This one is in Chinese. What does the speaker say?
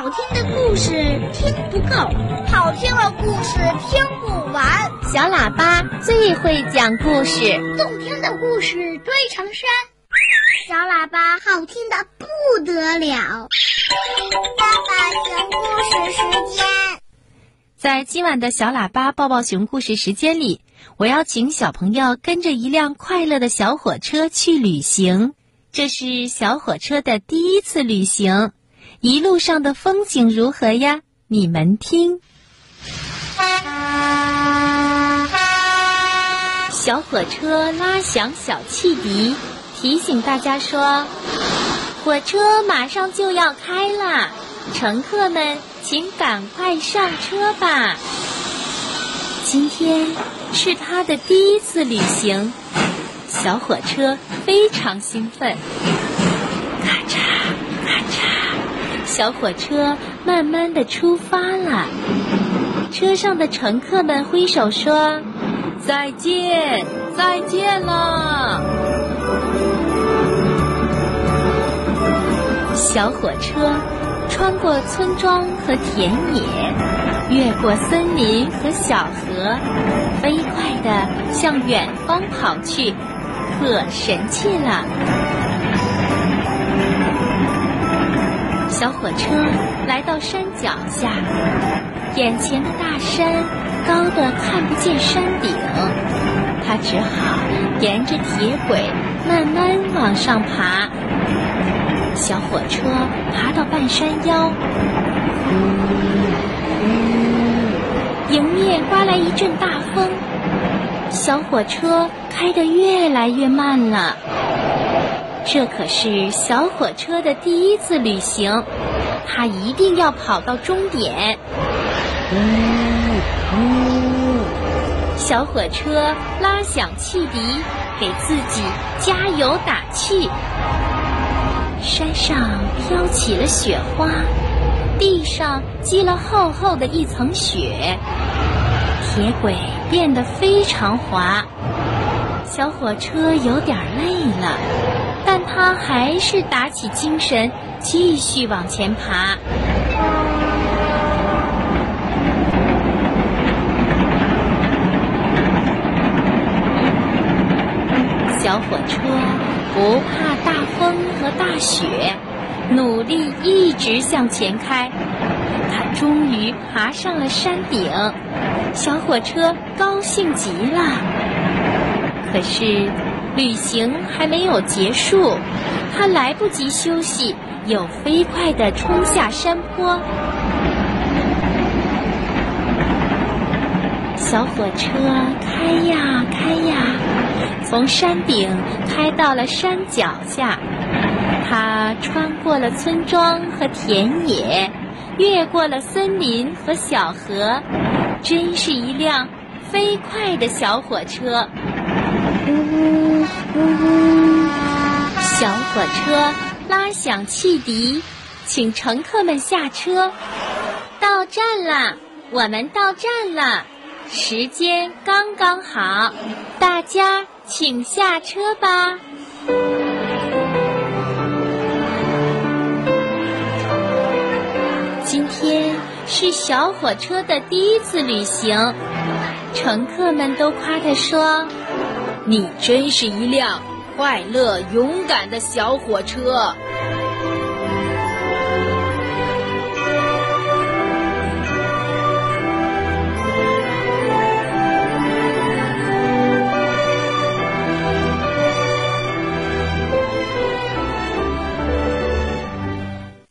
好听的故事听不够，好听的故事听不完。小喇叭最会讲故事，动听的故事堆成山。小喇叭好听的不得了。爸爸讲故事时间，在今晚的小喇叭抱抱熊故事时间里，我要请小朋友跟着一辆快乐的小火车去旅行。这是小火车的第一次旅行，一路上的风景如何呀？你们听。小火车拉响小汽笛，提醒大家说：“火车马上就要开啦，乘客们请赶快上车吧。”今天是他的第一次旅行。小火车非常兴奋，小火车慢慢的出发了。车上的乘客们挥手说：“再见，再见了。”小火车穿过村庄和田野，越过森林和小河，飞快地向远方跑去。可神气了！小火车来到山脚下，眼前的大山高的看不见山顶，他只好沿着铁轨慢慢往上爬。小火车爬到半山腰，迎面刮来一阵大风，小火车。开得越来越慢了，这可是小火车的第一次旅行，它一定要跑到终点。呜呜小火车拉响汽笛，给自己加油打气。山上飘起了雪花，地上积了厚厚的一层雪，铁轨变得非常滑。小火车有点累了，但他还是打起精神，继续往前爬。小火车不怕大风和大雪，努力一直向前开。它终于爬上了山顶，小火车高兴极了。可是，旅行还没有结束，他来不及休息，又飞快地冲下山坡。小火车开呀开呀，从山顶开到了山脚下。它穿过了村庄和田野，越过了森林和小河，真是一辆飞快的小火车。呜呜呜！小火车拉响汽笛，请乘客们下车。到站了，我们到站了，时间刚刚好，大家请下车吧。今天是小火车的第一次旅行，乘客们都夸他说。你真是一辆快乐、勇敢的小火车。